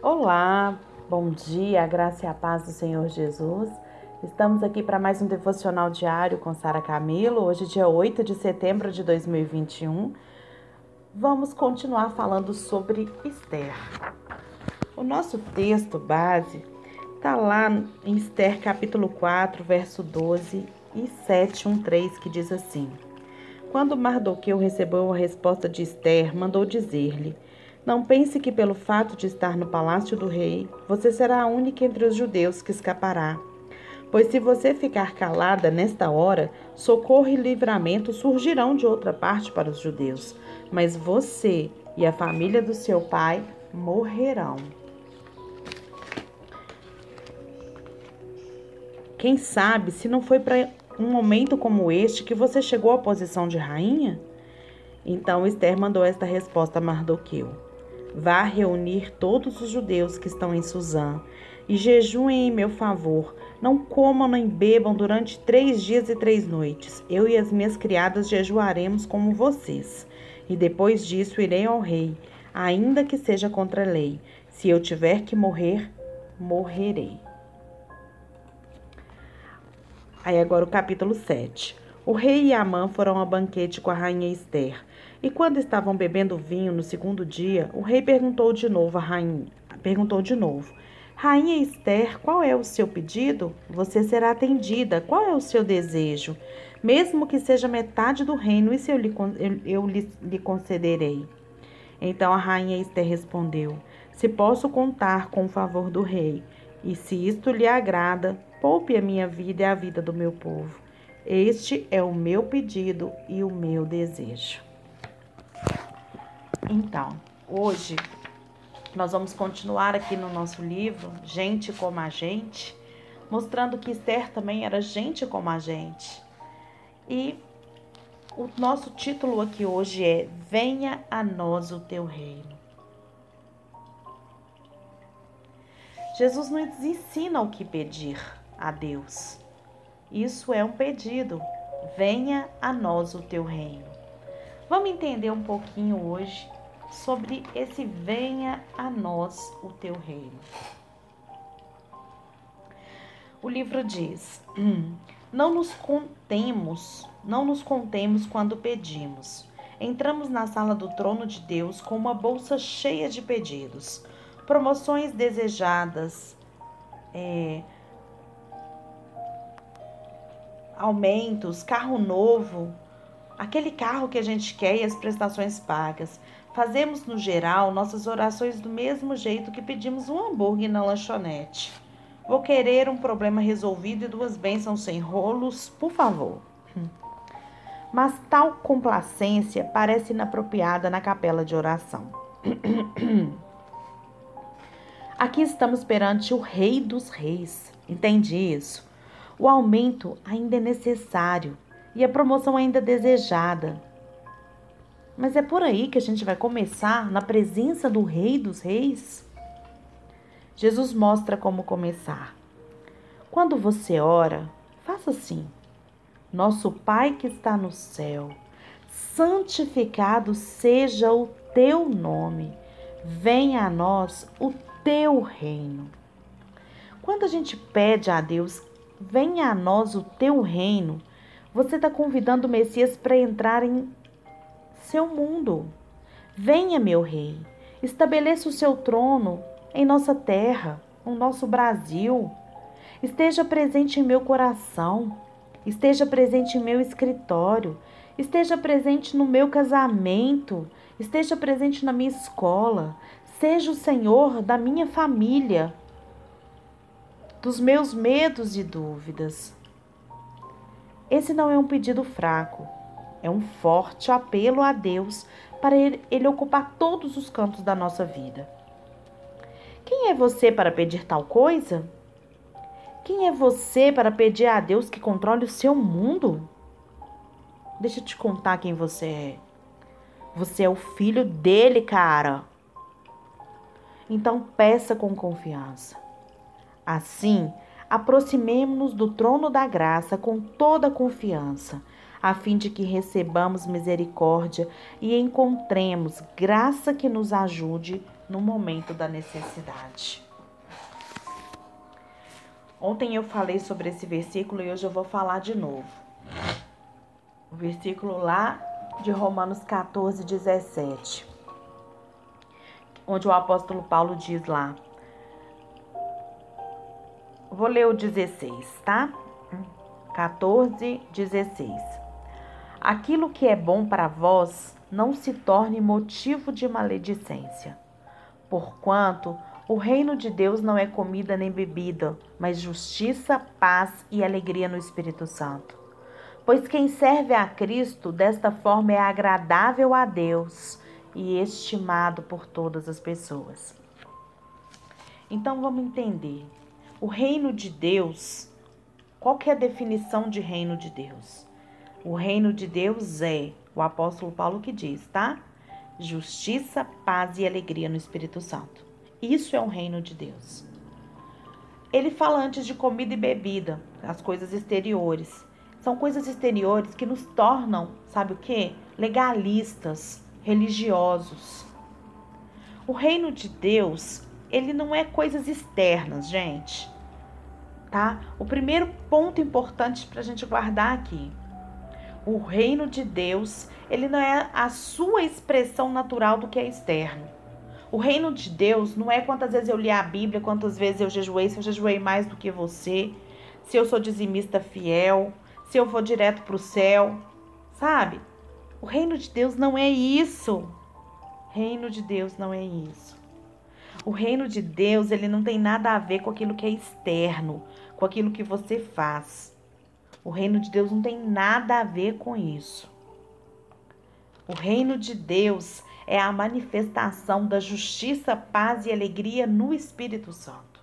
Olá, bom dia, a graça e a paz do Senhor Jesus. Estamos aqui para mais um devocional diário com Sara Camilo, hoje, dia 8 de setembro de 2021. Vamos continuar falando sobre Esther. O nosso texto base está lá em Esther, capítulo 4, verso 12 e 7, 1, 3, que diz assim: Quando Mardoqueu recebeu a resposta de Esther, mandou dizer-lhe não pense que, pelo fato de estar no palácio do rei, você será a única entre os judeus que escapará. Pois se você ficar calada nesta hora, socorro e livramento surgirão de outra parte para os judeus, mas você e a família do seu pai morrerão. Quem sabe se não foi para um momento como este que você chegou à posição de rainha? Então Esther mandou esta resposta a Mardoqueu. Vá reunir todos os judeus que estão em Suzã e jejuem em meu favor. Não comam nem bebam durante três dias e três noites. Eu e as minhas criadas jejuaremos como vocês. E depois disso irei ao rei, ainda que seja contra a lei. Se eu tiver que morrer, morrerei. Aí agora o capítulo 7. O rei e Amã foram ao banquete com a rainha Esther. E quando estavam bebendo vinho no segundo dia, o rei perguntou de novo à rainha, perguntou de novo: Rainha Esther, qual é o seu pedido? Você será atendida. Qual é o seu desejo? Mesmo que seja metade do reino, isso eu lhe, eu, eu lhe, lhe concederei. Então a rainha Esther respondeu: Se posso contar com o favor do rei, e se isto lhe agrada, poupe a minha vida e a vida do meu povo. Este é o meu pedido e o meu desejo. Então, hoje nós vamos continuar aqui no nosso livro, Gente como a Gente, mostrando que Esther também era gente como a gente. E o nosso título aqui hoje é Venha a nós o teu reino. Jesus nos ensina o que pedir a Deus. Isso é um pedido. Venha a nós o teu reino. Vamos entender um pouquinho hoje sobre esse venha a nós o teu reino. O livro diz: Não nos contemos, não nos contemos quando pedimos. Entramos na sala do trono de Deus com uma bolsa cheia de pedidos, promoções desejadas, é, aumentos, carro novo, aquele carro que a gente quer e as prestações pagas. Fazemos, no geral, nossas orações do mesmo jeito que pedimos um hambúrguer na lanchonete. Vou querer um problema resolvido e duas bênçãos sem rolos, por favor. Mas tal complacência parece inapropriada na capela de oração. Aqui estamos perante o Rei dos Reis. Entende isso? O aumento ainda é necessário e a promoção ainda desejada. Mas é por aí que a gente vai começar na presença do Rei dos Reis? Jesus mostra como começar. Quando você ora, faça assim: Nosso Pai que está no céu, santificado seja o teu nome, venha a nós o teu reino. Quando a gente pede a Deus, venha a nós o teu reino, você está convidando o Messias para entrar em seu mundo. Venha, meu rei, estabeleça o seu trono em nossa terra, no nosso Brasil. Esteja presente em meu coração, esteja presente em meu escritório, esteja presente no meu casamento, esteja presente na minha escola. Seja o Senhor da minha família, dos meus medos e dúvidas. Esse não é um pedido fraco, é um forte apelo a Deus para ele, ocupar todos os cantos da nossa vida. Quem é você para pedir tal coisa? Quem é você para pedir a Deus que controle o seu mundo? Deixa eu te contar quem você é. Você é o filho dele, cara. Então peça com confiança. Assim, aproximemo-nos do trono da graça com toda confiança a fim de que recebamos misericórdia e encontremos graça que nos ajude no momento da necessidade. Ontem eu falei sobre esse versículo e hoje eu vou falar de novo. O versículo lá de Romanos 14, 17, onde o apóstolo Paulo diz lá. Vou ler o 16, tá? 14, 16. Aquilo que é bom para vós não se torne motivo de maledicência, porquanto o reino de Deus não é comida nem bebida, mas justiça, paz e alegria no Espírito Santo. Pois quem serve a Cristo desta forma é agradável a Deus e estimado por todas as pessoas. Então vamos entender. O reino de Deus, qual que é a definição de reino de Deus? O reino de Deus é, o apóstolo Paulo que diz, tá? Justiça, paz e alegria no Espírito Santo. Isso é um reino de Deus. Ele fala antes de comida e bebida, as coisas exteriores. São coisas exteriores que nos tornam, sabe o que? Legalistas, religiosos. O reino de Deus, ele não é coisas externas, gente. Tá? O primeiro ponto importante para a gente guardar aqui. O reino de Deus, ele não é a sua expressão natural do que é externo. O reino de Deus não é quantas vezes eu li a Bíblia, quantas vezes eu jejuei, se eu jejuei mais do que você, se eu sou dizimista fiel, se eu vou direto para o céu, sabe? O reino de Deus não é isso. Reino de Deus não é isso. O reino de Deus, ele não tem nada a ver com aquilo que é externo, com aquilo que você faz. O reino de Deus não tem nada a ver com isso. O reino de Deus é a manifestação da justiça, paz e alegria no Espírito Santo.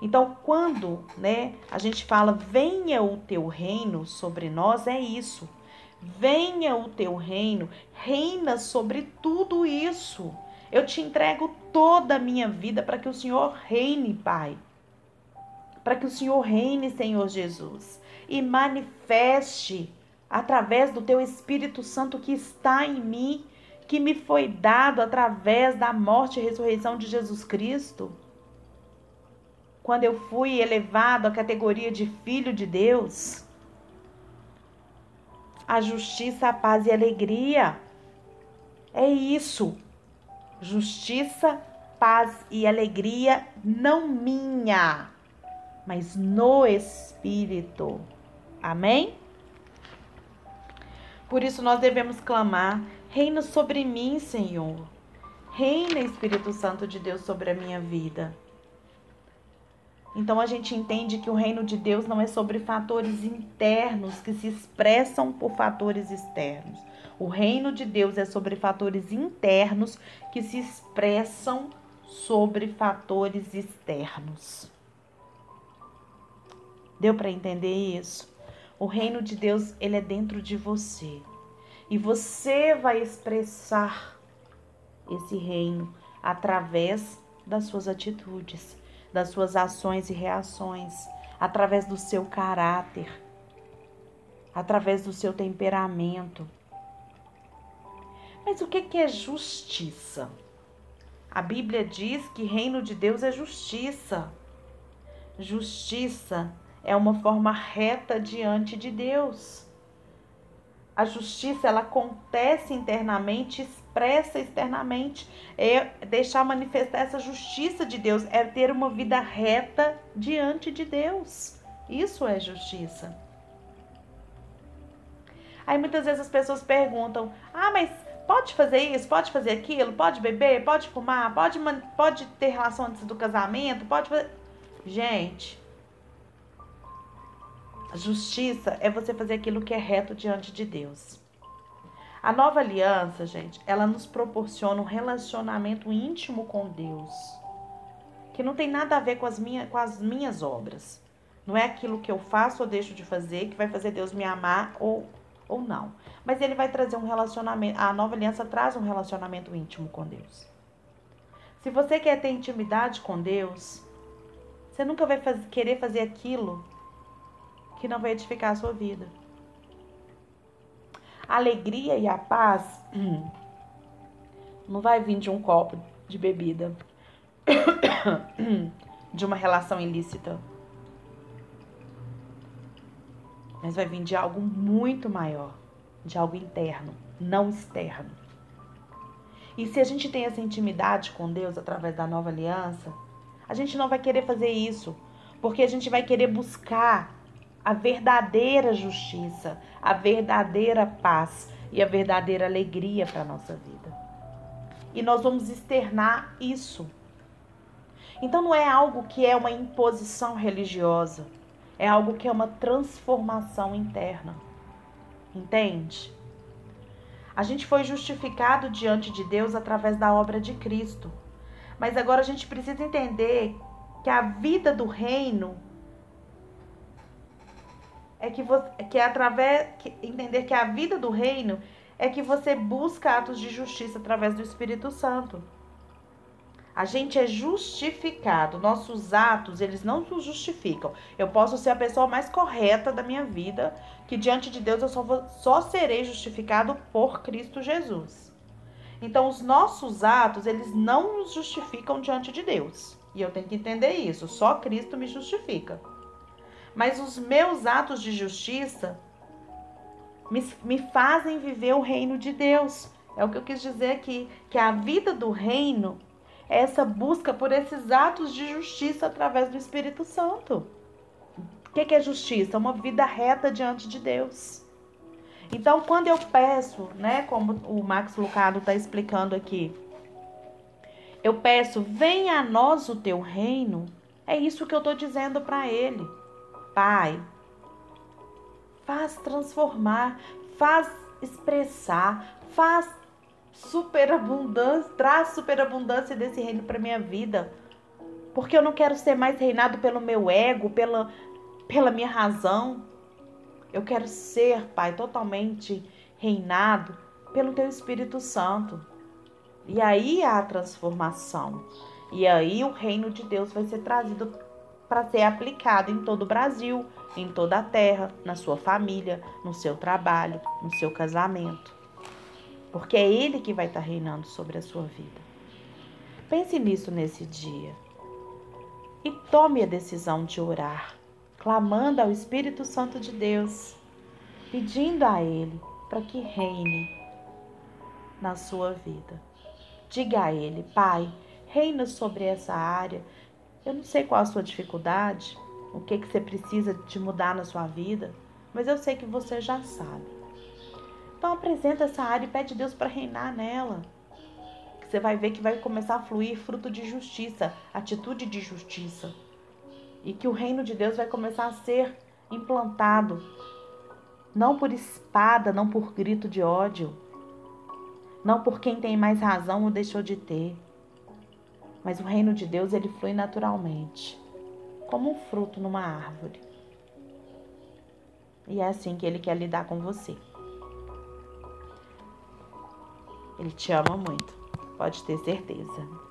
Então, quando, né, a gente fala venha o teu reino sobre nós, é isso. Venha o teu reino, reina sobre tudo isso. Eu te entrego toda a minha vida para que o Senhor reine, Pai. Para que o Senhor reine, Senhor Jesus, e manifeste através do teu Espírito Santo que está em mim que me foi dado através da morte e ressurreição de Jesus Cristo. Quando eu fui elevado à categoria de filho de Deus, a justiça, a paz e a alegria. É isso. Justiça, paz e alegria não minha, mas no Espírito. Amém? Por isso nós devemos clamar Reina sobre mim, Senhor. Reina, Espírito Santo de Deus, sobre a minha vida. Então a gente entende que o reino de Deus não é sobre fatores internos que se expressam por fatores externos. O reino de Deus é sobre fatores internos que se expressam sobre fatores externos. Deu para entender isso? O reino de Deus, ele é dentro de você. E você vai expressar esse reino através das suas atitudes, das suas ações e reações, através do seu caráter, através do seu temperamento. Mas o que é justiça? A Bíblia diz que reino de Deus é justiça. Justiça é uma forma reta diante de Deus. A justiça ela acontece internamente, expressa externamente. É deixar manifestar essa justiça de Deus, é ter uma vida reta diante de Deus. Isso é justiça. Aí muitas vezes as pessoas perguntam: "Ah, mas pode fazer isso, pode fazer aquilo, pode beber, pode fumar, pode pode ter relação antes do casamento, pode fazer... Gente, Justiça é você fazer aquilo que é reto diante de Deus. A nova aliança, gente, ela nos proporciona um relacionamento íntimo com Deus, que não tem nada a ver com as, minha, com as minhas obras. Não é aquilo que eu faço ou deixo de fazer que vai fazer Deus me amar ou, ou não. Mas ele vai trazer um relacionamento. A nova aliança traz um relacionamento íntimo com Deus. Se você quer ter intimidade com Deus, você nunca vai fazer, querer fazer aquilo que não vai edificar a sua vida. A alegria e a paz não vai vir de um copo de bebida, de uma relação ilícita. Mas vai vir de algo muito maior, de algo interno, não externo. E se a gente tem essa intimidade com Deus através da nova aliança, a gente não vai querer fazer isso, porque a gente vai querer buscar a verdadeira justiça, a verdadeira paz e a verdadeira alegria para a nossa vida. E nós vamos externar isso. Então não é algo que é uma imposição religiosa, é algo que é uma transformação interna. Entende? A gente foi justificado diante de Deus através da obra de Cristo. Mas agora a gente precisa entender que a vida do reino é que você que é através que, entender que a vida do reino é que você busca atos de justiça através do Espírito Santo. A gente é justificado. Nossos atos, eles não nos justificam. Eu posso ser a pessoa mais correta da minha vida, que diante de Deus eu só, vou, só serei justificado por Cristo Jesus. Então, os nossos atos, eles não nos justificam diante de Deus. E eu tenho que entender isso. Só Cristo me justifica. Mas os meus atos de justiça me, me fazem viver o reino de Deus. É o que eu quis dizer aqui. Que a vida do reino essa busca por esses atos de justiça através do Espírito Santo. O que é justiça? Uma vida reta diante de Deus. Então, quando eu peço, né, como o Max Lucado está explicando aqui, eu peço, venha a nós o teu reino, é isso que eu estou dizendo para ele. Pai, faz transformar, faz expressar, faz superabundância, traz superabundância desse reino para minha vida. Porque eu não quero ser mais reinado pelo meu ego, pela, pela minha razão. Eu quero ser, Pai, totalmente reinado pelo Teu Espírito Santo. E aí há a transformação. E aí o reino de Deus vai ser trazido para ser aplicado em todo o Brasil, em toda a terra, na sua família, no seu trabalho, no seu casamento porque é Ele que vai estar reinando sobre a sua vida. Pense nisso nesse dia e tome a decisão de orar, clamando ao Espírito Santo de Deus, pedindo a Ele para que reine na sua vida. Diga a Ele, Pai, reina sobre essa área. Eu não sei qual a sua dificuldade, o que, que você precisa de mudar na sua vida, mas eu sei que você já sabe. Então apresenta essa área e pede Deus para reinar nela. Você vai ver que vai começar a fluir fruto de justiça, atitude de justiça. E que o reino de Deus vai começar a ser implantado, não por espada, não por grito de ódio, não por quem tem mais razão ou deixou de ter. Mas o reino de Deus ele flui naturalmente, como um fruto numa árvore. E é assim que ele quer lidar com você. Ele te ama muito, pode ter certeza.